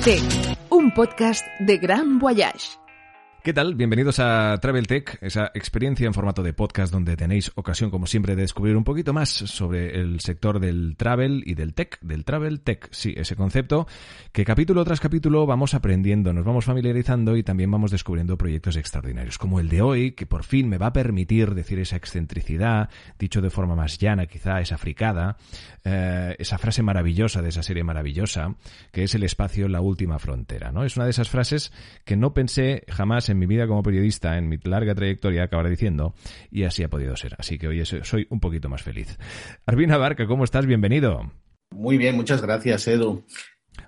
Tech, un podcast de Gran Voyage. ¿Qué tal? Bienvenidos a Travel Tech, esa experiencia en formato de podcast donde tenéis ocasión, como siempre, de descubrir un poquito más sobre el sector del travel y del tech, del travel tech, sí, ese concepto que capítulo tras capítulo vamos aprendiendo, nos vamos familiarizando y también vamos descubriendo proyectos extraordinarios, como el de hoy, que por fin me va a permitir decir esa excentricidad, dicho de forma más llana, quizá esa fricada, eh, esa frase maravillosa de esa serie maravillosa, que es el espacio, la última frontera, ¿no? Es una de esas frases que no pensé jamás en mi vida como periodista, en mi larga trayectoria, acabar diciendo, y así ha podido ser. Así que hoy soy un poquito más feliz. Arbina Barca, ¿cómo estás? Bienvenido. Muy bien, muchas gracias, Edu.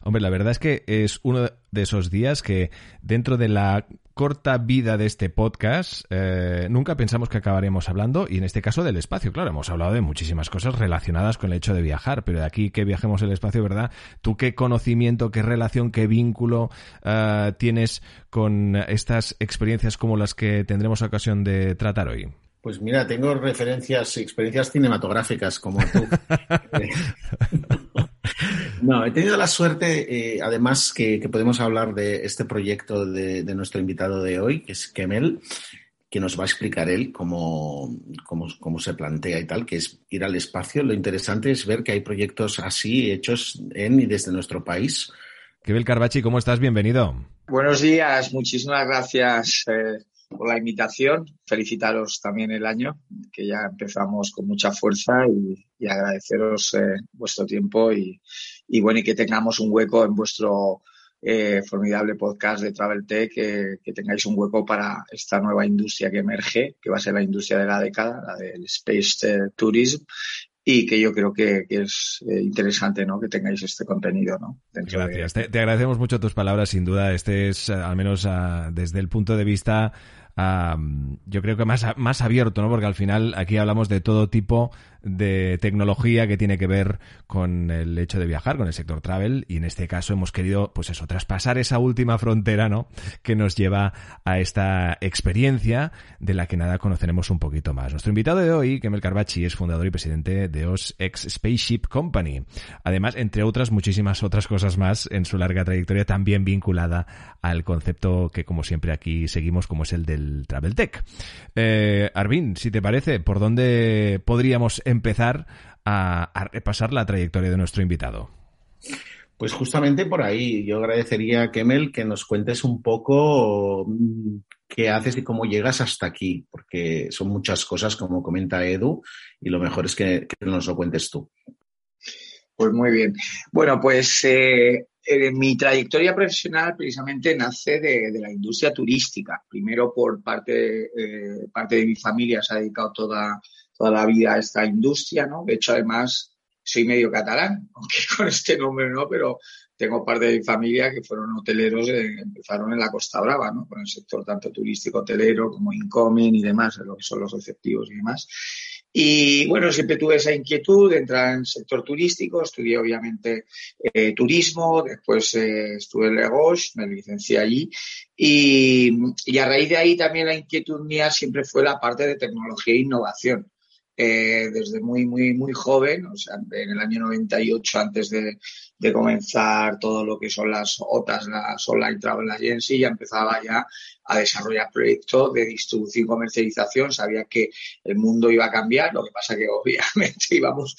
Hombre, la verdad es que es uno de esos días que dentro de la corta vida de este podcast, eh, nunca pensamos que acabaremos hablando, y en este caso del espacio, claro, hemos hablado de muchísimas cosas relacionadas con el hecho de viajar, pero de aquí que viajemos el espacio, ¿verdad? ¿Tú qué conocimiento, qué relación, qué vínculo eh, tienes con estas experiencias como las que tendremos ocasión de tratar hoy? Pues mira, tengo referencias, experiencias cinematográficas como tú. no, he tenido la suerte, eh, además, que, podemos hablar de este proyecto de, nuestro invitado de hoy, que es Kemel, que nos va a explicar él cómo, cómo, se plantea y tal, que es ir al espacio. Lo interesante es ver que hay proyectos así hechos en y desde nuestro país. Kemel Carbachi, ¿cómo estás? Bienvenido. Buenos días, muchísimas gracias. Eh, por la invitación. Felicitaros también el año, que ya empezamos con mucha fuerza y, agradeceros eh, vuestro tiempo y, bueno, y que tengamos un hueco en vuestro eh, formidable podcast de Travel Tech, que tengáis un hueco para esta nueva industria que emerge, que va a ser la industria de la década, la del Space eh, Tourism, y que yo creo que, es interesante ¿no? que tengáis este contenido. ¿no? Gracias. Te, agradecemos mucho tus palabras, sin duda. Este es, al menos ah, desde el punto de vista yo creo que más, más abierto, ¿no? Porque al final aquí hablamos de todo tipo de tecnología que tiene que ver con el hecho de viajar, con el sector travel, y en este caso hemos querido, pues eso, traspasar esa última frontera, ¿no? Que nos lleva a esta experiencia de la que nada conoceremos un poquito más. Nuestro invitado de hoy, Kemel Carbachi, es fundador y presidente de OS X Spaceship Company. Además, entre otras muchísimas otras cosas más en su larga trayectoria, también vinculada al concepto que, como siempre, aquí seguimos, como es el del Travel Tech. Eh, Arvin, si te parece, ¿por dónde podríamos a, repasar la trayectoria de nuestro invitado? Pues justamente por ahí. Yo agradecería, Kemel, que nos cuentes un poco mm, qué haces y cómo llegas hasta aquí, porque son muchas cosas, como comenta Edu, y lo mejor es que, nos lo cuentes tú. Pues muy bien. Bueno, pues eh, eh, mi trayectoria profesional precisamente nace de, la industria turística. Primero por parte, eh, parte de mi familia se ha dedicado toda toda la vida esta industria, ¿no? De hecho, además, soy medio catalán, aunque con este nombre no, pero tengo parte de mi familia que fueron hoteleros, eh, empezaron en la Costa Brava, ¿no? Con el sector tanto turístico hotelero como incoming y demás, lo que son los receptivos y demás. Y bueno, siempre tuve esa inquietud de entrar en el sector turístico, estudié obviamente eh, turismo, después eh, estuve en Legos, me licencié allí y, y, a raíz de ahí también la inquietud mía siempre fue la parte de tecnología e innovación. Eh, desde muy, muy, muy joven, o sea, en el año 98, antes de, de comenzar todo lo que son las OTAs, las Online Travel Agency, ya empezaba ya a desarrollar proyectos de distribución y comercialización. Sabía que el mundo iba a cambiar, lo que pasa que obviamente íbamos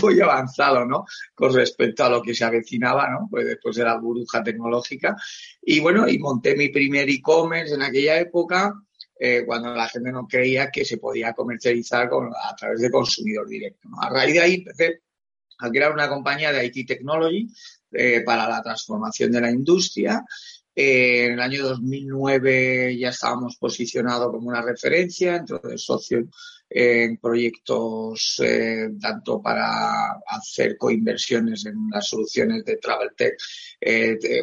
muy avanzado, ¿no? Con respecto a lo que se avecinaba, ¿no? Pues después de la burbuja tecnológica. Y bueno, y monté mi primer e-commerce en aquella época eh, cuando la gente no creía que se podía comercializar a través de consumidor directo. A raíz de ahí empecé a crear una compañía de IT Technology eh, para la transformación de la industria. Eh, en el año 2009 ya estábamos posicionados como una referencia, entre de socios en proyectos tanto para hacer coinversiones en las soluciones de Travel Tech,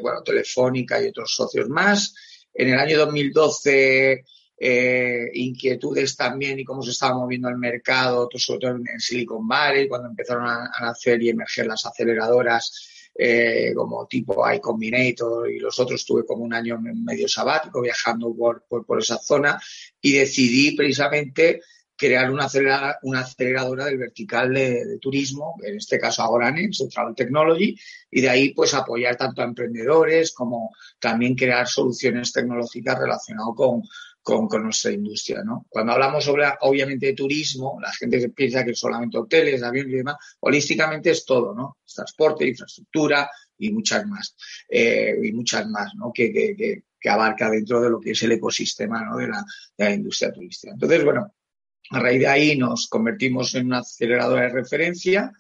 bueno, Telefónica y otros socios más. En el año 2012 eh, inquietudes también y cómo se estaba moviendo el mercado, sobre todo en Silicon Valley, cuando empezaron a, nacer y emerger las aceleradoras eh, como tipo I Combinator y los otros, tuve como un año medio sabático viajando por, por, esa zona y decidí precisamente crear una, una aceleradora del vertical de, turismo, en este caso Agoranes, Travel Technology, y de ahí pues apoyar tanto a emprendedores como también crear soluciones tecnológicas relacionadas con, con, nuestra industria, ¿no? Cuando hablamos sobre, obviamente, de turismo, la gente piensa que solamente hoteles, aviones y demás. Holísticamente es todo, ¿no? transporte, infraestructura y muchas más. Eh, y muchas más, ¿no? Que, que, que, abarca dentro de lo que es el ecosistema, ¿no? De la industria turística. Entonces, bueno, a raíz de ahí nos convertimos en una aceleradora de referencia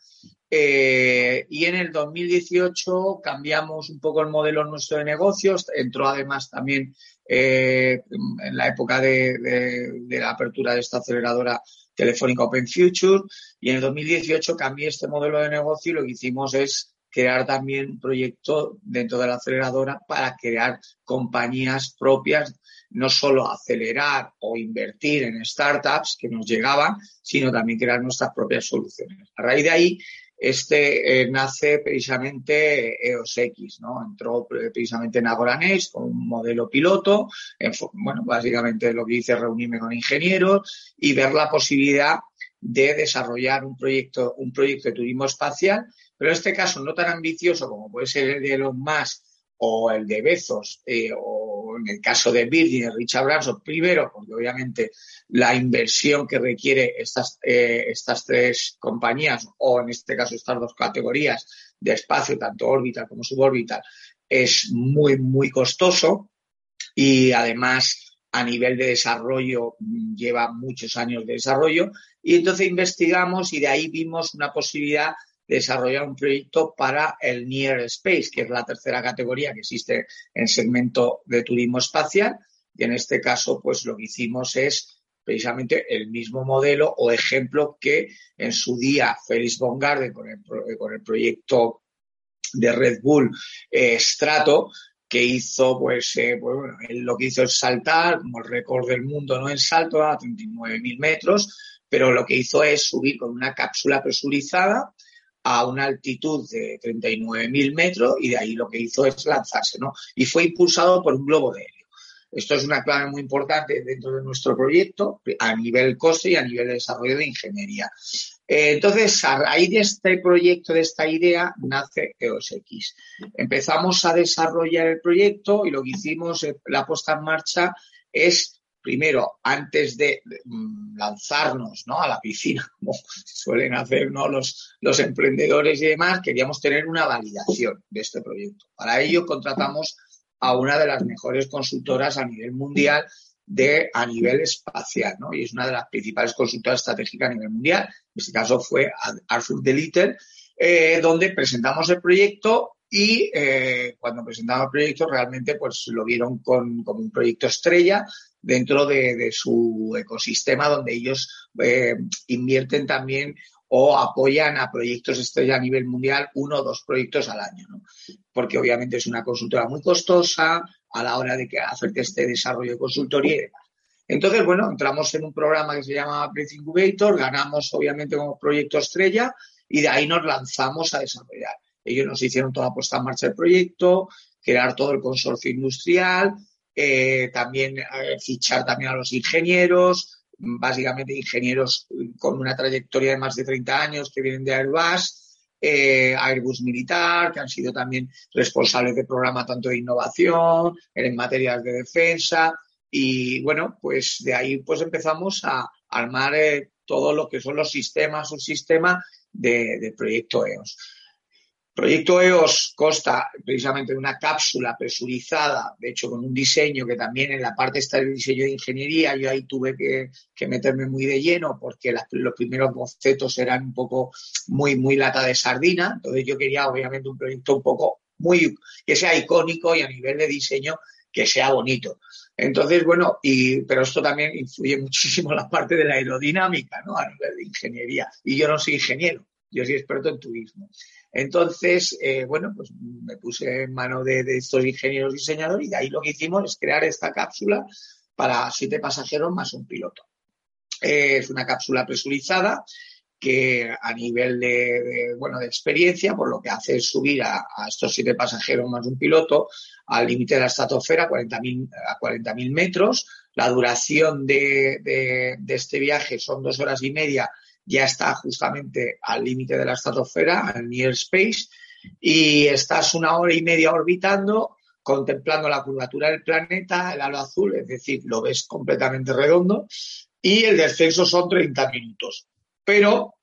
eh, y en el 2018 cambiamos un poco el modelo nuestro de negocios. Entró además también eh, en la época de, la apertura de esta aceleradora telefónica Open Future. Y en el 2018 cambié este modelo de negocio y lo que hicimos es crear también un proyecto dentro de la aceleradora para crear compañías propias, no solo acelerar o invertir en startups que nos llegaban, sino también crear nuestras propias soluciones. A raíz de ahí este eh, nace precisamente EOS X, ¿no? Entró precisamente en Agoranes con un modelo piloto. bueno, básicamente lo que hice es reunirme con ingenieros y ver la posibilidad de desarrollar un proyecto, un proyecto de turismo espacial, pero en este caso no tan ambicioso como puede ser el de Elon Musk o el de Bezos eh, o en el caso de Virgin, Richard Branson, primero porque obviamente la inversión que requiere estas, eh, estas tres compañías o en este caso estas dos categorías de espacio, tanto orbital como suborbital, es muy, muy costoso y además a nivel de desarrollo mm, lleva muchos años de desarrollo. Y entonces investigamos y de ahí vimos una posibilidad desarrollar un proyecto para el Near Space, que es la tercera categoría que existe en el segmento de turismo espacial. Y en este caso, pues lo que hicimos es precisamente el mismo modelo o ejemplo que en su día Félix Bongarde con el, con el proyecto de Red Bull eh, Strato, que hizo, pues, eh, pues bueno, lo que hizo es saltar, como el récord del mundo, ¿no? En salto a 39.000 metros, pero lo que hizo es subir con una cápsula presurizada a una altitud de 39.000 metros y de ahí lo que hizo es lanzarse, ¿no? Y fue impulsado por un globo de helio. Esto es una clave muy importante dentro de nuestro proyecto a nivel coste y a nivel de desarrollo de ingeniería. Eh, entonces, a raíz de este proyecto, de esta idea, nace EOS X. Empezamos a desarrollar el proyecto y lo que hicimos, eh, la puesta en marcha, es primero, antes de mm, lanzarnos ¿no? a la piscina, como suelen hacer ¿no? los, los emprendedores y demás, queríamos tener una validación de este proyecto. Para ello contratamos a una de las mejores consultoras a nivel mundial de a nivel espacial, ¿no? Y es una de las principales consultoras estratégicas a nivel mundial. En este caso fue Arthur de Little, eh, donde presentamos el proyecto y eh, cuando presentamos el proyecto realmente pues lo vieron con, como un proyecto estrella dentro de, su ecosistema donde ellos eh, invierten también o apoyan a proyectos estrella a nivel mundial, uno o dos proyectos al año, ¿no? porque obviamente es una consultora muy costosa a la hora de que hacer este desarrollo de consultoría y demás. Entonces, bueno, entramos en un programa que se llama Breath Incubator, ganamos obviamente como proyecto estrella y de ahí nos lanzamos a desarrollar. Ellos nos hicieron toda la puesta en marcha del proyecto, crear todo el consorcio industrial, eh, también eh, fichar también a los ingenieros, básicamente ingenieros con una trayectoria de más de 30 años que vienen de Airbus, eh, Airbus Militar, que han sido también responsables de programa tanto de innovación, en materias de defensa. Y bueno, pues de ahí pues empezamos a armar todo lo que son los sistemas, un sistema de, de proyecto EOS. Proyecto EOS consta precisamente de una cápsula presurizada, de hecho con un diseño que también en la parte está el diseño de ingeniería, yo ahí tuve que, meterme muy de lleno porque los primeros bocetos eran un poco muy, muy lata de sardina, entonces yo quería obviamente un proyecto un poco muy, que sea icónico y a nivel de diseño que sea bonito. Entonces, bueno, y, pero esto también influye muchísimo en la parte de la aerodinámica, ¿no? A nivel de ingeniería. Y yo no soy ingeniero, yo soy experto en turismo. Entonces, eh, bueno, pues me puse en mano de, estos ingenieros diseñadores y de ahí lo que hicimos es crear esta cápsula para siete pasajeros más un piloto. Eh, es una cápsula presurizada que a nivel de, bueno, de experiencia, por lo que hace es subir a, estos siete pasajeros más un piloto al límite de la estratosfera, a 40.000 metros. La duración de, este viaje son dos horas y media ya está justamente al límite de la estratosfera, al near space, y estás una hora y media orbitando, contemplando la curvatura del planeta, el halo azul, es decir, lo ves completamente redondo, y el descenso son 30 minutos. Pero,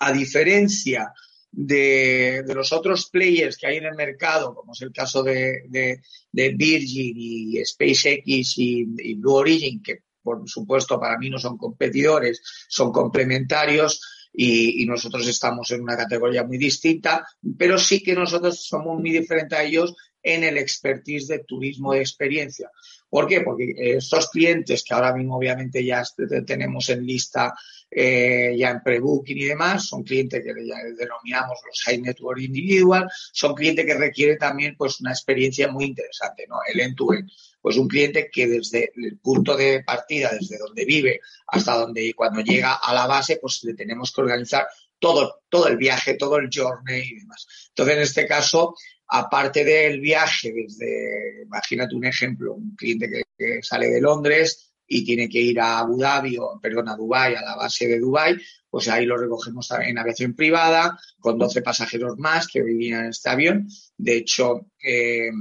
a diferencia de, los otros players que hay en el mercado, como es el caso de, Virgin y SpaceX y, y Blue Origin, que por supuesto, para mí no son competidores, son complementarios y, nosotros estamos en una categoría muy distinta, pero sí que nosotros somos muy diferentes a ellos en el expertise de turismo de experiencia. ¿Por qué? Porque estos clientes que ahora mismo obviamente ya tenemos en lista, eh, ya en pre-booking y demás, son clientes que ya denominamos los high network individual, son clientes que requieren también pues una experiencia muy interesante, ¿no? El end-to-end. Pues un cliente que desde el punto de partida, desde donde vive hasta donde cuando llega a la base, pues le tenemos que organizar todo, todo el viaje, todo el journey y demás. Entonces, en este caso, aparte del viaje, desde, imagínate un ejemplo, un cliente que, sale de Londres y tiene que ir a Abu Dhabi, o, perdón, a Dubái, a la base de Dubái, pues ahí lo recogemos en aviación privada, con 12 pasajeros más que vivían en este avión. De hecho, eh,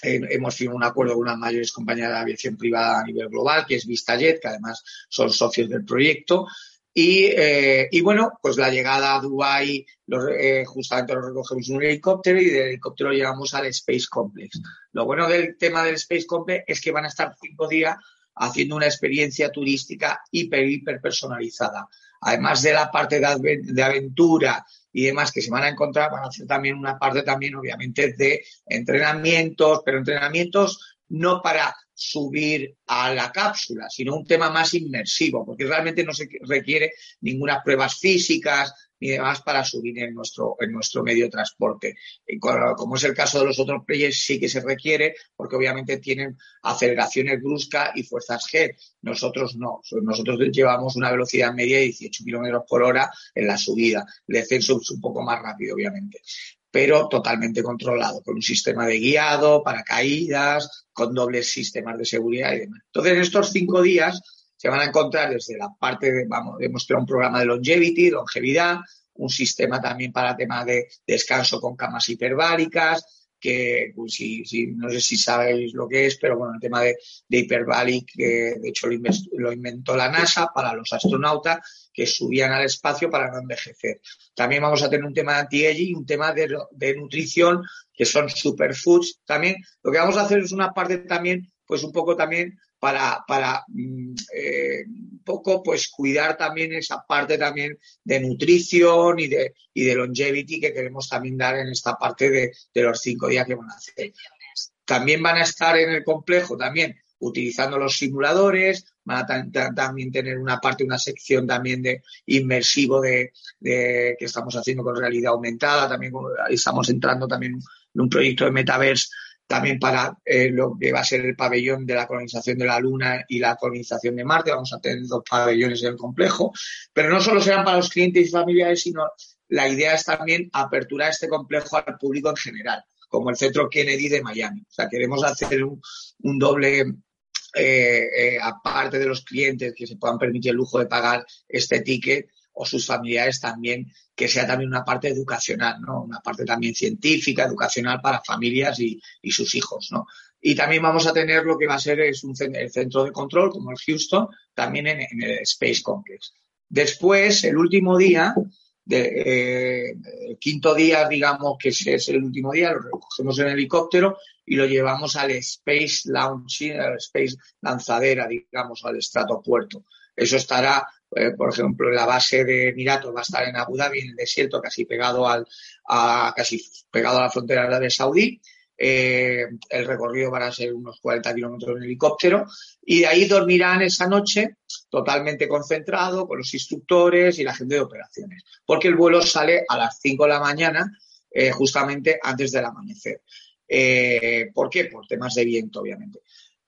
hemos firmado un acuerdo con una mayores compañías de aviación privada a nivel global, que es VistaJet, que además son socios del proyecto. Y, eh, y, bueno, pues la llegada a Dubái, eh, justamente lo recogemos en un helicóptero y del helicóptero llegamos al Space Complex. Lo bueno del tema del Space Complex es que van a estar cinco días haciendo una experiencia turística hiper, hiper personalizada. Además de la parte de, aventura y demás que se van a encontrar, van a hacer también una parte también, obviamente, de entrenamientos, pero entrenamientos no para subir a la cápsula, sino un tema más inmersivo, porque realmente no se requiere ninguna pruebas físicas ni demás para subir en nuestro, en nuestro medio de transporte. Como es el caso de los otros players, sí que se requiere, porque obviamente tienen aceleraciones bruscas y fuerzas G. Nosotros no. Nosotros llevamos una velocidad media de 18 kilómetros por hora en la subida. El descenso es un poco más rápido, obviamente pero totalmente controlado, con un sistema de guiado, paracaídas, con dobles sistemas de seguridad y demás. Entonces, en estos cinco días se van a encontrar desde la parte de, vamos, hemos creado un programa de longevity, longevidad, un sistema también para tema de descanso con camas hiperbáricas, que pues, si, no sé si sabéis lo que es, pero bueno, el tema de, de hiperbaric, que de hecho lo inventó, la NASA para los astronautas que subían al espacio para no envejecer. También vamos a tener un tema de anti-aging un tema de nutrición, que son superfoods. También lo que vamos a hacer es una parte también, pues un poco también para, mm, eh, un poco pues cuidar también esa parte también de nutrición y de, y de longevity que queremos también dar en esta parte de, de los cinco días que van a hacer. También van a estar en el complejo también utilizando los simuladores, van a también tener una parte, una sección también de inmersivo de, de, que estamos haciendo con realidad aumentada, también estamos entrando también en un proyecto de metaverse también para eh, lo que va a ser el pabellón de la colonización de la Luna y la colonización de Marte. Vamos a tener dos pabellones en el complejo, pero no solo serán para los clientes y familiares, sino la idea es también aperturar este complejo al público en general, como el Centro Kennedy de Miami. O sea, queremos hacer un, doble eh, eh, aparte de los clientes que se puedan permitir el lujo de pagar este ticket o sus familiares también que sea también una parte educacional, ¿no? Una parte también científica, educacional para familias y, sus hijos, ¿no? Y también vamos a tener lo que va a ser es un el centro de control, como el Houston, también en, el Space Complex. Después, el último día, de, eh, el quinto día, digamos que es el último día, lo recogemos en helicóptero y lo llevamos al Space Launching, al Space Lanzadera, digamos, al estratopuerto. Eso estará eh, por ejemplo, la base de Emiratos va a estar en Abu Dhabi, en el desierto, casi pegado al, a, casi pegado a la frontera de Saudí. Eh, el recorrido van a ser unos 40 kilómetros en helicóptero y de ahí dormirán esa noche totalmente concentrado con los instructores y la gente de operaciones, porque el vuelo sale a las 5 de la mañana, eh, justamente antes del amanecer. Eh, ¿Por qué? Por temas de viento, obviamente.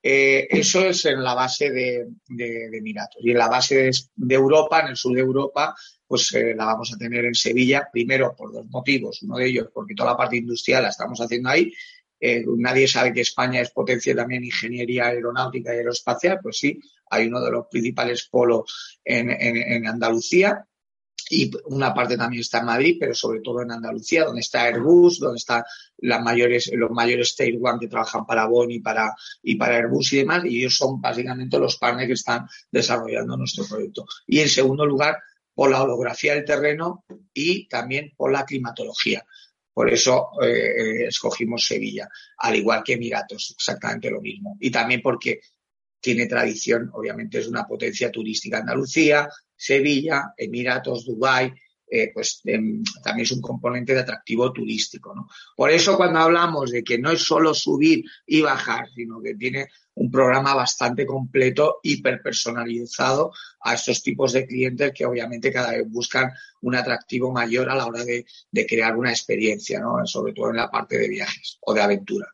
Eso es en la base de, Emiratos. Y en la base de, Europa, en el sur de Europa, pues la vamos a tener en Sevilla, primero por dos motivos. Uno de ellos, porque toda la parte industrial la estamos haciendo ahí eh, nadie sabe que España es potencia también en ingeniería aeronáutica y aeroespacial, pues sí, hay uno de los principales polos en, Andalucía y una parte también está en Madrid, pero sobre todo en Andalucía, donde está Airbus, donde están las mayores, los mayores State One que trabajan para Boeing y para, y para Airbus y demás, y ellos son básicamente los partners que están desarrollando nuestro proyecto. Y en segundo lugar, por la holografía del terreno y también por la climatología. Por eso eh, escogimos Sevilla, al igual que Emiratos, exactamente lo mismo. Y también porque tiene tradición, obviamente es una potencia turística Andalucía, Sevilla, Emiratos, Dubái, eh, pues también es un componente de atractivo turístico. ¿no? Por eso cuando hablamos de que no es solo subir y bajar, sino que tiene un programa bastante completo, hiperpersonalizado a estos tipos de clientes que obviamente cada vez buscan un atractivo mayor a la hora de, de crear una experiencia, ¿no? sobre todo en la parte de viajes o de aventura.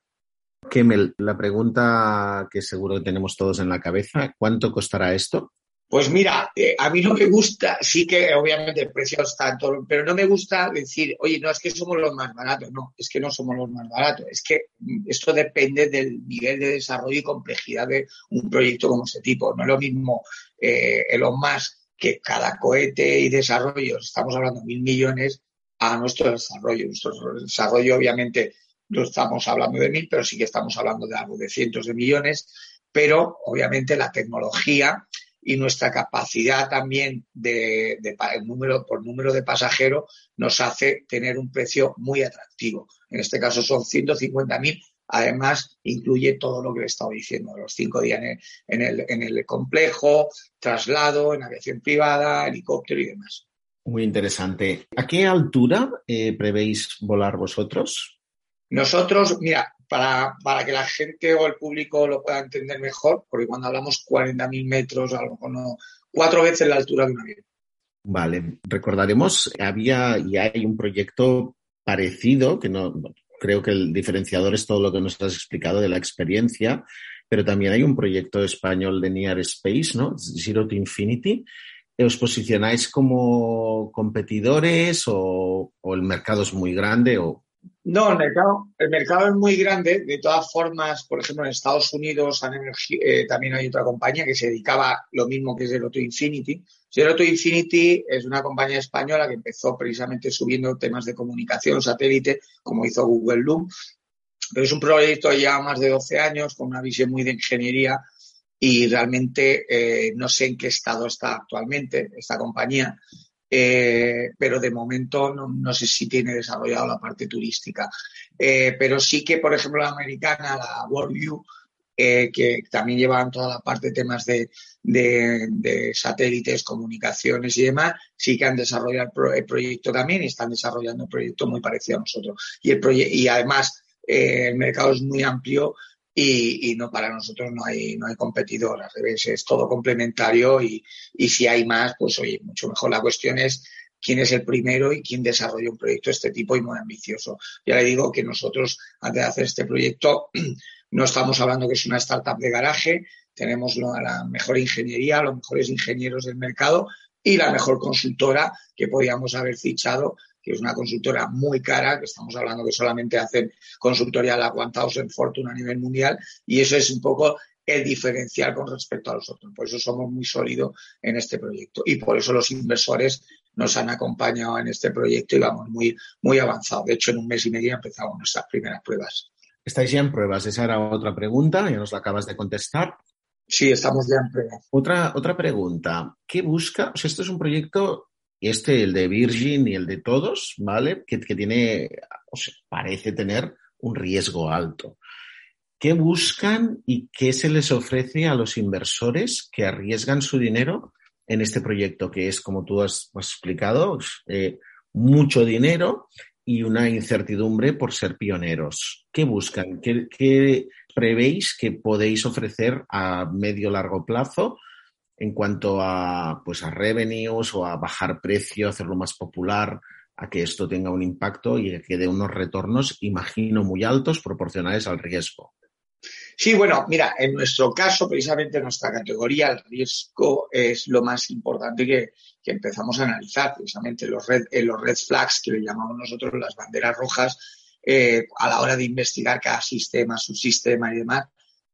Kemel, la pregunta que seguro que tenemos todos en la cabeza, ¿cuánto costará esto? Pues mira, eh, a mí no me gusta, sí que obviamente el precio está todo, pero no me gusta decir, oye, no, es que somos los más baratos. No, es que no somos los más baratos. Es que mm, esto depende del nivel de desarrollo y complejidad de un proyecto como este tipo. No es lo mismo eh, Elon que cada cohete y desarrollo, estamos hablando de mil millones, a nuestro desarrollo. Nuestro desarrollo, obviamente, no estamos hablando de mil, pero sí que estamos hablando de algo de cientos de millones. Pero, obviamente, la tecnología y nuestra capacidad también de, número, por número de pasajeros nos hace tener un precio muy atractivo. En este caso son 150.000. Además, incluye todo lo que le he estado diciendo, los cinco días en el, en el, complejo, traslado, en aviación privada, helicóptero y demás. Muy interesante. ¿A qué altura eh, prevéis volar vosotros? Nosotros, mira, para, para, que la gente o el público lo pueda entender mejor, porque cuando hablamos 40.000 metros, a lo mejor no, cuatro veces la altura de un avión. Vale, recordaremos, había y hay un proyecto parecido, que no creo que el diferenciador es todo lo que nos has explicado de la experiencia, pero también hay un proyecto español de Near Space, ¿no? Zero to Infinity. ¿Os posicionáis como competidores o, o el mercado es muy grande o no, el mercado, el mercado es muy grande. De todas formas, por ejemplo, en Estados Unidos eh, también hay otra compañía que se dedicaba lo mismo que Zero to Infinity. Zero to Infinity es una compañía española que empezó precisamente subiendo temas de comunicación satélite, como hizo Google Loom. Pero es un proyecto lleva más de 12 años, con una visión muy de ingeniería y realmente eh, no sé en qué estado está actualmente esta compañía. Eh, pero de momento no, sé si tiene desarrollado la parte turística. Eh, pero sí que, por ejemplo, la americana, la Worldview, eh, que también llevan toda la parte de temas de, satélites, comunicaciones y demás, sí que han desarrollado el, proyecto también y están desarrollando un proyecto muy parecido a nosotros. Y, el y además, el mercado es muy amplio y, no para nosotros no hay no hay competidor, al revés, es todo complementario y, y si hay más, pues oye, mucho mejor. La cuestión es quién es el primero y quién desarrolla un proyecto de este tipo y muy ambicioso. Ya le digo que nosotros, antes de hacer este proyecto, no estamos hablando que es una startup de garaje, tenemos la mejor ingeniería, los mejores ingenieros del mercado y la mejor consultora que podíamos haber fichado que es una consultora muy cara, que estamos hablando que solamente hacen consultoría la en Fortune a nivel mundial, y eso es un poco el diferencial con respecto a los otros. Por eso somos muy sólidos en este proyecto y por eso los inversores nos han acompañado en este proyecto y vamos muy, muy avanzados. De hecho, en un mes y medio empezamos nuestras primeras pruebas. ¿Estáis ya en pruebas? Esa era otra pregunta, ya nos la acabas de contestar. Sí, estamos ya en pruebas. Otra, otra pregunta. ¿Qué busca? O sea, esto es un proyecto este, el de Virgin y el de todos, ¿vale? Que, tiene, o parece tener un riesgo alto. ¿Qué buscan y qué se les ofrece a los inversores que arriesgan su dinero en este proyecto que es, como tú has, explicado, eh, mucho dinero y una incertidumbre por ser pioneros. ¿Qué buscan? ¿Qué, prevéis que podéis ofrecer a medio largo plazo en cuanto a, pues, a revenues o a bajar precio, hacerlo más popular, a que esto tenga un impacto y que dé unos retornos, imagino, muy altos proporcionales al riesgo? Sí, bueno, mira, en nuestro caso, precisamente en nuestra categoría, el riesgo es lo más importante que, empezamos a analizar, precisamente los red, eh, los red flags, que le llamamos nosotros las banderas rojas, eh, a la hora de investigar cada sistema, subsistema y demás,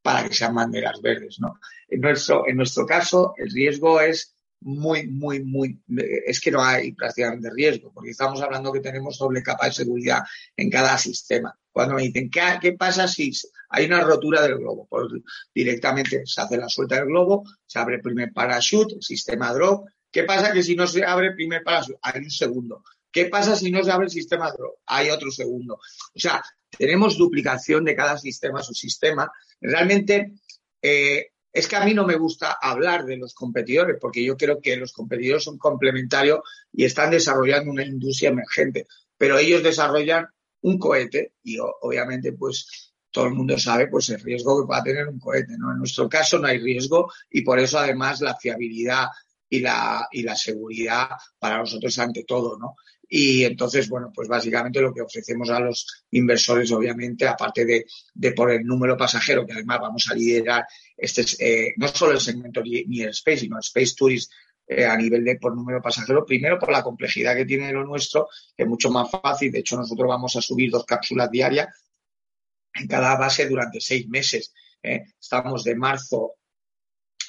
para que sean banderas verdes, ¿no? En nuestro, en nuestro caso, el riesgo es muy, muy, muy, es que no hay prácticamente riesgo, porque estamos hablando que tenemos doble capa de seguridad en cada sistema. Cuando me dicen, ¿qué, qué pasa si hay una rotura del globo? Pues directamente se hace la suelta del globo, se abre el primer parachute, el sistema drop. ¿Qué pasa que si no se abre el primer parachute? Hay un segundo. ¿Qué pasa si no se abre el sistema? Hay otro segundo. O sea, tenemos duplicación de cada sistema, su sistema. Realmente, eh, es que a mí no me gusta hablar de los competidores, porque yo creo que los competidores son complementarios y están desarrollando una industria emergente, pero ellos desarrollan un cohete y obviamente pues todo el mundo sabe pues el riesgo que pueda tener un cohete, ¿no? En nuestro caso no hay riesgo y por eso además la fiabilidad y la, y la seguridad para nosotros ante todo, ¿no? Y entonces, bueno, pues básicamente lo que ofrecemos a los inversores, obviamente, aparte de, de por el número pasajero, que además vamos a liderar este, eh, no solo el segmento el Space, sino el Space Tourist eh, a nivel de por número pasajero, primero por la complejidad que tiene lo nuestro, que es mucho más fácil. De hecho, nosotros vamos a subir dos cápsulas diarias en cada base durante seis meses. ¿eh? Estamos de marzo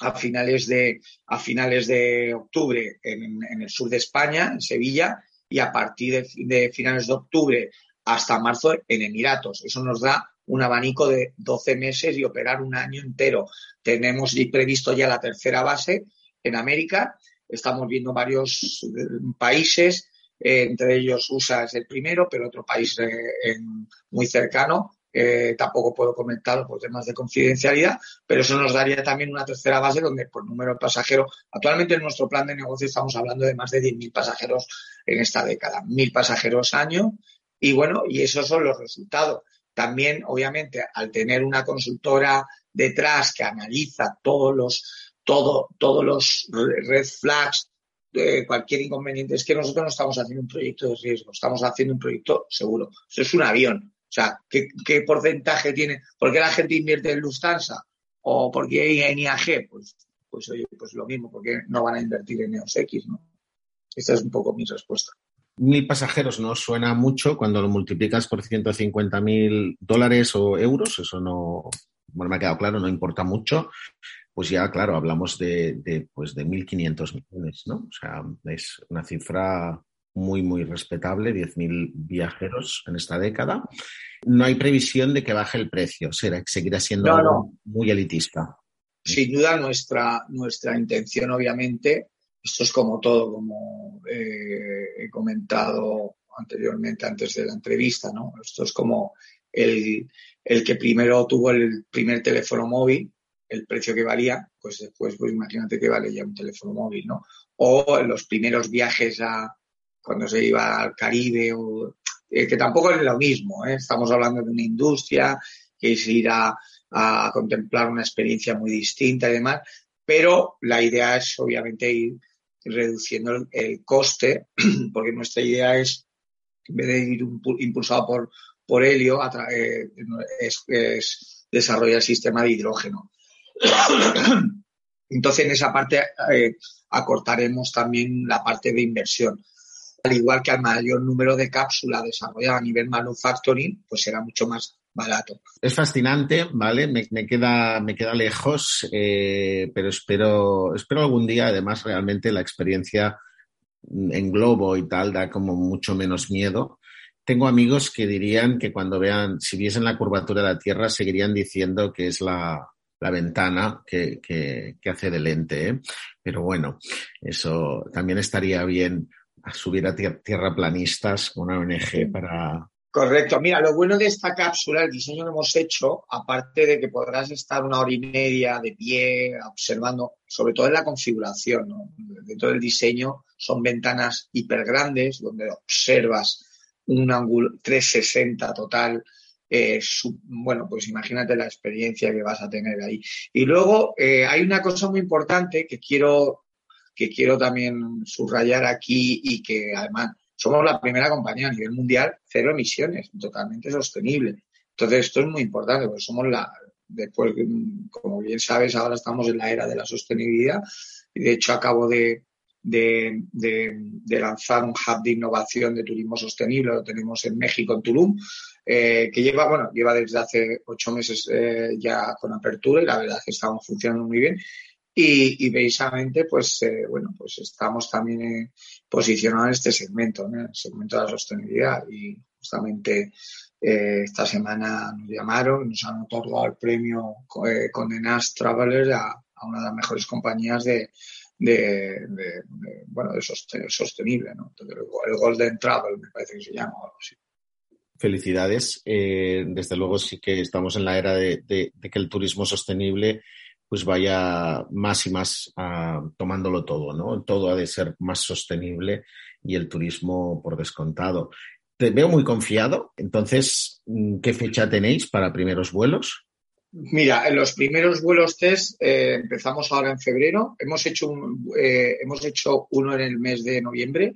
a finales de, a finales de octubre en, en el sur de España, en Sevilla, y a partir de, finales de octubre hasta marzo en Emiratos. Eso nos da un abanico de 12 meses y operar un año entero. Tenemos previsto ya la tercera base en América. Estamos viendo varios eh, países, eh, entre ellos USA es el primero, pero otro país eh, muy cercano, eh, tampoco puedo comentarlo por temas de confidencialidad, pero eso nos daría también una tercera base donde por número de pasajeros, actualmente en nuestro plan de negocio estamos hablando de más de 10.000 pasajeros en esta década, 1.000 pasajeros año y bueno, y esos son los resultados. También, obviamente, al tener una consultora detrás que analiza todos los, todo, todos los red flags, de cualquier inconveniente, es que nosotros no estamos haciendo un proyecto de riesgo, estamos haciendo un proyecto seguro. Eso es un avión. O sea, ¿qué, porcentaje tiene? ¿Por qué la gente invierte en Lufthansa? ¿O por qué en IAG? Pues, pues oye, pues lo mismo, porque no van a invertir en EOS X, ¿no? Esta es un poco mi respuesta. Mil pasajeros no suena mucho cuando lo multiplicas por 150 mil dólares o euros, eso no, me ha quedado claro, no importa mucho. Pues ya, claro, hablamos de, de, pues de 1.500 millones, ¿no? O sea, es una cifra muy, muy respetable, 10.000 viajeros en esta década. No hay previsión de que baje el precio, será, seguirá siendo muy elitista. Sin duda, nuestra, nuestra intención, obviamente, esto es como todo, como eh, he comentado anteriormente, antes de la entrevista, ¿no? Esto es como el, el que primero tuvo el primer teléfono móvil, el precio que valía, pues después, pues imagínate que vale ya un teléfono móvil, ¿no? O los primeros viajes a, cuando se iba al Caribe, o, eh, que tampoco es lo mismo. ¿eh? Estamos hablando de una industria que es ir a, contemplar una experiencia muy distinta y demás, pero la idea es obviamente ir reduciendo el, coste, porque nuestra idea es, en vez de ir impulsado por, por helio, eh, es, es, desarrollar el sistema de hidrógeno. Entonces, en esa parte acortaremos también la parte de inversión al igual que al mayor número de cápsulas desarrolladas a nivel manufacturing, pues será mucho más barato. Es fascinante, ¿vale? Me, queda, me queda lejos, eh, pero espero, espero algún día, además, realmente la experiencia en globo y tal da como mucho menos miedo. Tengo amigos que dirían que cuando vean, si viesen la curvatura de la Tierra, seguirían diciendo que es la, ventana que, que, hace de lente. ¿eh? Pero bueno, eso también estaría bien a subir a tierra planistas con una ONG para... Correcto. Mira, lo bueno de esta cápsula, el diseño que hemos hecho, aparte de que podrás estar una hora y media de pie observando, sobre todo en la configuración, ¿no? dentro del diseño son ventanas hiper grandes donde observas un ángulo 360 total. Eh, bueno, pues imagínate la experiencia que vas a tener ahí. Y luego eh, hay una cosa muy importante que quiero, que quiero también subrayar aquí y que además somos la primera compañía a nivel mundial cero emisiones, totalmente sostenible. Entonces, esto es muy importante porque somos la, después, como bien sabes, ahora estamos en la era de la sostenibilidad y de hecho acabo de, de, lanzar un hub de innovación de turismo sostenible, lo tenemos en México, en Tulum, eh, que lleva, bueno, lleva desde hace ocho meses eh, ya con apertura y la verdad es que estamos funcionando muy bien. Y, y precisamente, pues, eh, bueno, pues estamos también posicionados en este segmento, en el segmento de la sostenibilidad y justamente esta semana nos llamaron, nos han otorgado el premio Condenas Traveler a, a, una de las mejores compañías de, de, bueno, de sostenible, ¿no? el Golden Travel me parece que se llama algo así. Felicidades. Eh, desde luego sí que estamos en la era de, que el turismo sostenible pues vaya más y más ah, tomándolo todo, ¿no? Todo ha de ser más sostenible y el turismo por descontado. Te veo muy confiado. Entonces, ¿qué fecha tenéis para primeros vuelos? Mira, los primeros vuelos test eh, empezamos ahora en febrero. Hemos hecho, un, eh, hemos hecho uno en el mes de noviembre,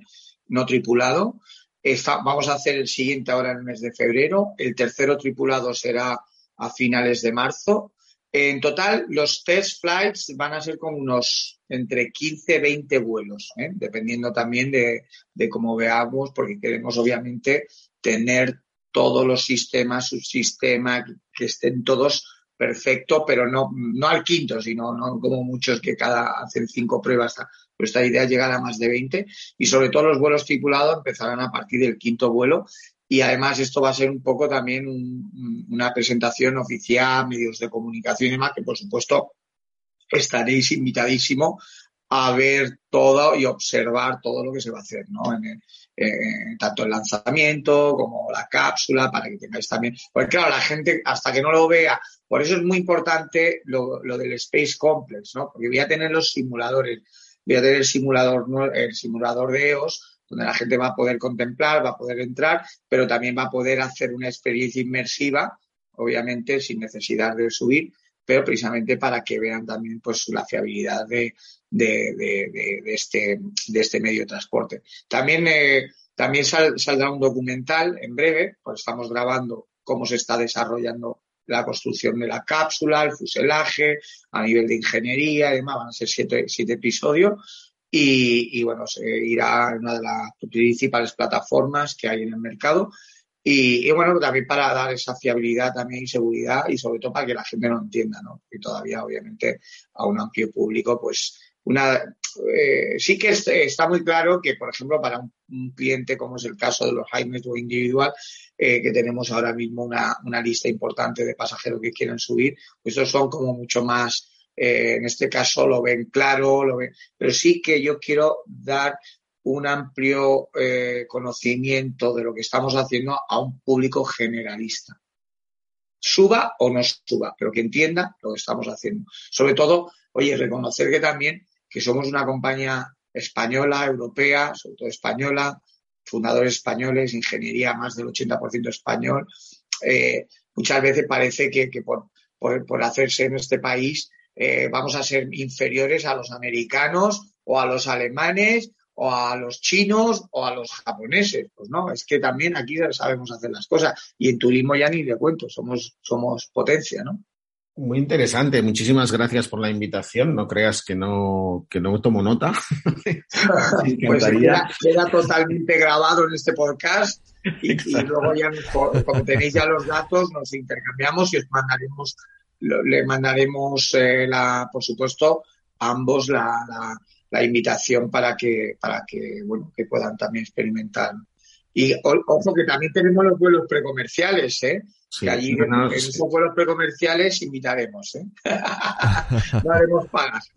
no tripulado. vamos a hacer el siguiente ahora en el mes de febrero. El tercero tripulado será a finales de marzo. En total, los test flights van a ser como unos entre 15 y 20 vuelos, ¿eh? dependiendo también de, de cómo veamos, porque queremos obviamente tener todos los sistemas, subsistemas, que estén todos perfecto, pero no, no al quinto, sino no como muchos que cada hacen cinco pruebas. Nuestra idea es llegar a más de 20 y sobre todo los vuelos tripulados empezarán a partir del quinto vuelo y además esto va a ser un poco también una presentación oficial, medios de comunicación y demás, que por supuesto estaréis invitadísimo a ver todo y observar todo lo que se va a hacer, ¿no? En, tanto el lanzamiento como la cápsula, para que tengáis también. Porque claro, la gente hasta que no lo vea, por eso es muy importante lo, del Space Complex, ¿no? Porque voy a tener los simuladores, voy a tener el simulador, el simulador de EOS, donde la gente va a poder contemplar, va a poder entrar, pero también va a poder hacer una experiencia inmersiva, obviamente sin necesidad de subir, pero precisamente para que vean también pues la fiabilidad de, de, este, de este medio de transporte. También, eh, también saldrá un documental en breve, pues estamos grabando cómo se está desarrollando la construcción de la cápsula, el fuselaje, a nivel de ingeniería y demás, van a ser siete, siete episodios. Y, y, bueno, se irá en una de las principales plataformas que hay en el mercado y, bueno, también para dar esa fiabilidad también y seguridad y sobre todo para que la gente lo entienda, ¿no? Y todavía, obviamente, a un amplio público, pues una, eh, sí que está muy claro que, por ejemplo, para un, cliente como es el caso de los high o individual, eh, que tenemos ahora mismo una, una, lista importante de pasajeros que quieren subir, pues estos son como mucho más, eh, en este caso lo ven claro, lo ven, pero sí que yo quiero dar un amplio eh, conocimiento de lo que estamos haciendo a un público generalista. Suba o no suba, pero que entienda lo que estamos haciendo. Sobre todo, oye, reconocer que también que somos una compañía española, europea, sobre todo española, fundadores españoles, ingeniería más del 80% español. Eh, muchas veces parece que, por, por, hacerse en este país eh, vamos a ser inferiores a los americanos o a los alemanes o a los chinos o a los japoneses. Pues no, es que también aquí sabemos hacer las cosas. Y en turismo ya ni le cuento, somos, somos potencia, ¿no? Muy interesante, muchísimas gracias por la invitación. No creas que no, que no tomo nota. pues queda, totalmente grabado en este podcast y, luego ya, como tenéis ya los datos, nos intercambiamos y os mandaremos, le mandaremos, eh, la, por supuesto, ambos la la invitación para que, para que, bueno, que puedan también experimentar. Y ojo que también tenemos los vuelos precomerciales, ¿eh? que allí en, esos vuelos precomerciales invitaremos, ¿eh? no haremos pagas.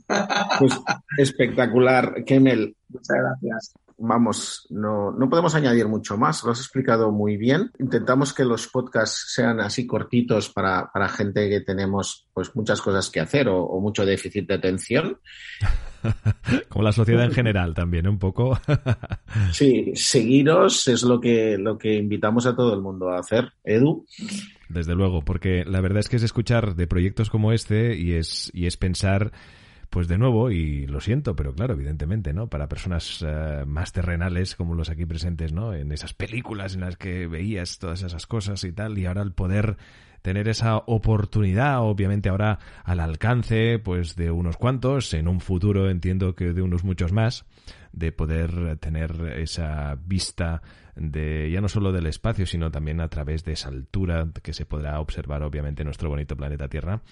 pues espectacular, Kemel. Muchas gracias. Vamos, no, no podemos añadir mucho más. Lo has explicado muy bien. Intentamos que los podcasts sean así cortitos para, para gente que tenemos pues muchas cosas que hacer o, o mucho déficit de atención. Como la sociedad en general también, un poco. sí, seguiros es lo que, lo que invitamos a todo el mundo a hacer. Edu. Desde luego, porque la verdad es que es escuchar de proyectos como este y es, y es pensar pues de nuevo, y lo siento, pero claro, evidentemente, ¿no? Para personas uh, más terrenales como los aquí presentes, ¿no? En esas películas en las que veías todas esas cosas y tal, y ahora el poder tener esa oportunidad, obviamente ahora al alcance, pues de unos cuantos, en un futuro entiendo que de unos muchos más, de poder tener esa vista de ya no solo del espacio, sino también a través de esa altura que se podrá observar obviamente en nuestro bonito planeta Tierra.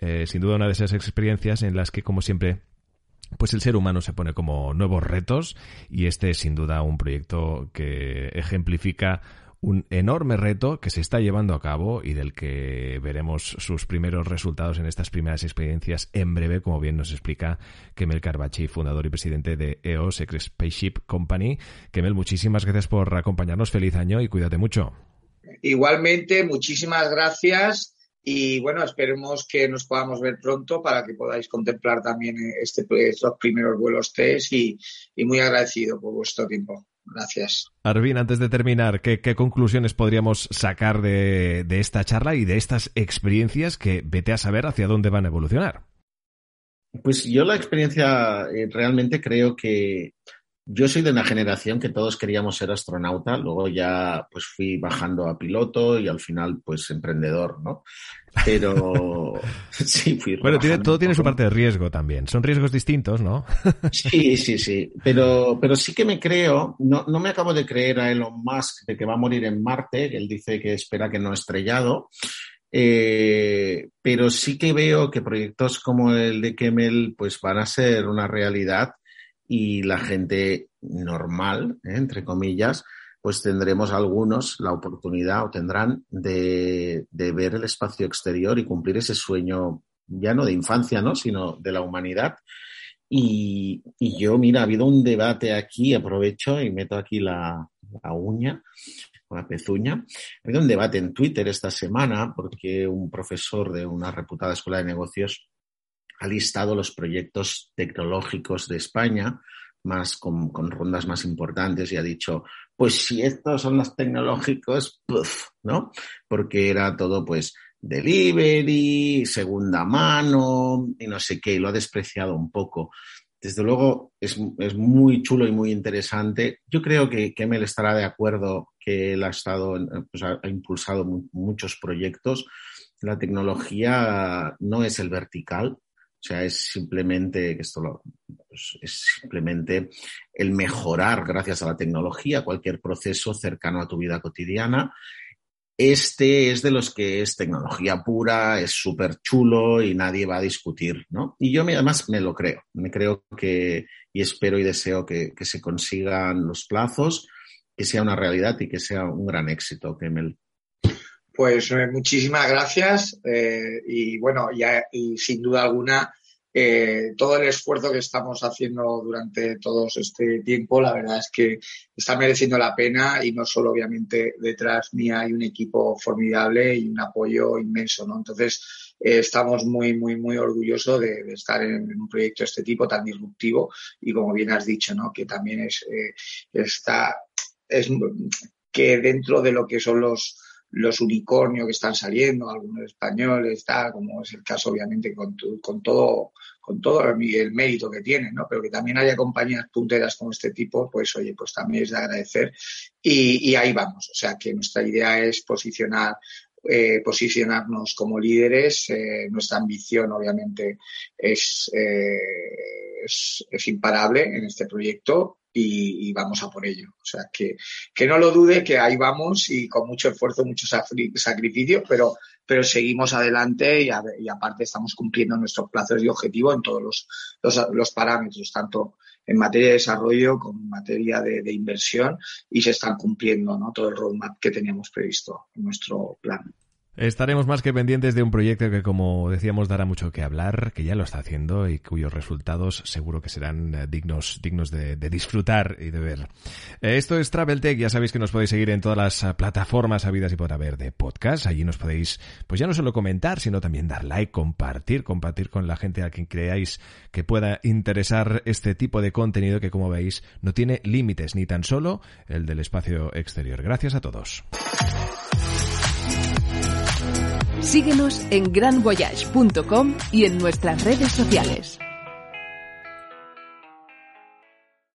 Eh, sin duda una de esas experiencias en las que, como siempre, pues el ser humano se pone como nuevos retos y este es sin duda un proyecto que ejemplifica un enorme reto que se está llevando a cabo y del que veremos sus primeros resultados en estas primeras experiencias en breve, como bien nos explica Kemel Carbachi, fundador y presidente de EOS Spaceship Company. Kemel, muchísimas gracias por acompañarnos. Feliz año y cuídate mucho. Igualmente, muchísimas gracias. Y bueno, esperemos que nos podamos ver pronto para que podáis contemplar también este, estos primeros vuelos test y, y muy agradecido por vuestro tiempo. Gracias. Arvin, antes de terminar, ¿qué, qué conclusiones podríamos sacar de, de, esta charla y de estas experiencias que vete a saber hacia dónde van a evolucionar? Pues yo la experiencia eh, realmente creo que yo soy de una generación que todos queríamos ser astronauta, luego ya pues fui bajando a piloto y al final pues emprendedor, ¿no? Pero sí, fui Bueno, tiene, todo tiene su parte de riesgo también. Son riesgos distintos, ¿no? sí, sí, sí. Pero, pero sí que me creo, no, no me acabo de creer a Elon Musk de que va a morir en Marte, que él dice que espera que no estrellado. Eh, pero sí que veo que proyectos como el de Kemmel pues van a ser una realidad y la gente normal, ¿eh? entre comillas, pues tendremos algunos la oportunidad o tendrán de, de, ver el espacio exterior y cumplir ese sueño ya no de infancia, ¿no? sino de la humanidad. Y, y yo, mira, ha habido un debate aquí, aprovecho y meto aquí la, la uña, la pezuña. Ha habido un debate en Twitter esta semana porque un profesor de una reputada escuela de negocios ha listado los proyectos tecnológicos de España más con, rondas más importantes y ha dicho, pues si estos son los tecnológicos, puff, ¿no? Porque era todo pues delivery, segunda mano y no sé qué, y lo ha despreciado un poco. Desde luego es, es muy chulo y muy interesante. Yo creo que Kemel estará de acuerdo que él ha estado, pues ha impulsado muchos proyectos. La tecnología no es el vertical, o sea, es simplemente, esto lo, pues es simplemente el mejorar gracias a la tecnología cualquier proceso cercano a tu vida cotidiana. Este es de los que es tecnología pura, es súper chulo y nadie va a discutir, ¿no? Y yo me, además me lo creo, me creo que, y espero y deseo que, que se consigan los plazos, que sea una realidad y que sea un gran éxito, Kemel. Pues eh, muchísimas gracias eh, y bueno, ya y sin duda alguna eh, todo el esfuerzo que estamos haciendo durante todo este tiempo, la verdad es que está mereciendo la pena y no solo obviamente detrás mía hay un equipo formidable y un apoyo inmenso, ¿no? Entonces estamos muy, muy, muy orgullosos de, estar en, un proyecto de este tipo tan disruptivo y como bien has dicho, ¿no? Que también es, está, es que dentro de lo que son los los unicornios que están saliendo, algunos españoles, está, como es el caso obviamente con, tu, con todo con todo el mérito que tienen, ¿no? Pero que también haya compañías punteras como este tipo, pues oye, pues también es de agradecer y ahí vamos. O sea que nuestra idea es posicionar eh, posicionarnos como líderes. Eh, nuestra ambición, obviamente, es, eh, es, es, imparable en este proyecto y, vamos a por ello. O sea, que, que no lo dude, que ahí vamos y con mucho esfuerzo, mucho sacrificio, pero, pero seguimos adelante y, aparte estamos cumpliendo nuestros plazos y objetivos en todos los, los parámetros, tanto en materia de desarrollo como en materia de, de, inversión y se están cumpliendo ¿no? todo el roadmap que teníamos previsto en nuestro plan. Estaremos más que pendientes de un proyecto que, como decíamos, dará mucho que hablar, que ya lo está haciendo y cuyos resultados seguro que serán eh, dignos, dignos de, disfrutar y de ver. Eh, esto es Travel Tech. Ya sabéis que nos podéis seguir en todas las eh, plataformas habidas y por haber de podcast. Allí nos podéis, pues ya no solo comentar, sino también dar like, compartir, compartir con la gente a quien creáis que pueda interesar este tipo de contenido que, como veis, no tiene límites, ni tan solo el del espacio exterior. Gracias a todos. Síguenos en granvoyage.com y en nuestras redes sociales.